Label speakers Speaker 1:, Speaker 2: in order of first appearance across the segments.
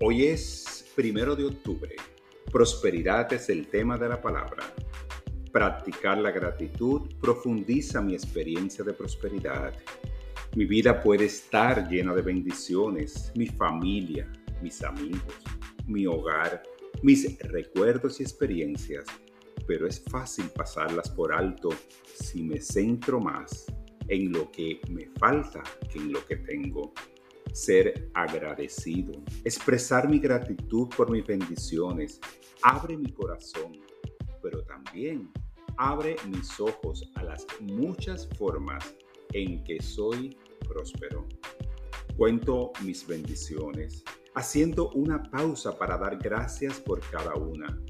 Speaker 1: Hoy es primero de octubre. Prosperidad es el tema de la palabra. Practicar la gratitud profundiza mi experiencia de prosperidad. Mi vida puede estar llena de bendiciones, mi familia, mis amigos, mi hogar, mis recuerdos y experiencias, pero es fácil pasarlas por alto si me centro más en lo que me falta que en lo que tengo ser agradecido, expresar mi gratitud por mis bendiciones, abre mi corazón, pero también abre mis ojos a las muchas formas en que soy próspero. Cuento mis bendiciones, haciendo una pausa para dar gracias por cada una.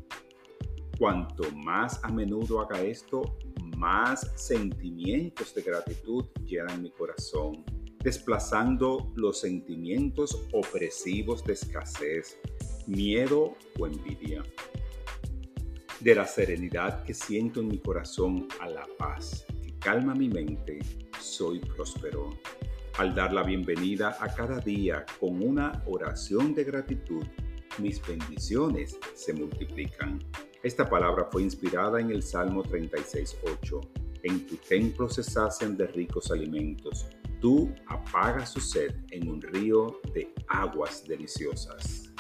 Speaker 1: Cuanto más a menudo haga esto, más sentimientos de gratitud llenan mi corazón desplazando los sentimientos opresivos de escasez, miedo o envidia. De la serenidad que siento en mi corazón a la paz que calma mi mente, soy próspero. Al dar la bienvenida a cada día con una oración de gratitud, mis bendiciones se multiplican. Esta palabra fue inspirada en el Salmo 36.8. En tu templo se sacian de ricos alimentos Tú apagas su sed en un río de aguas deliciosas.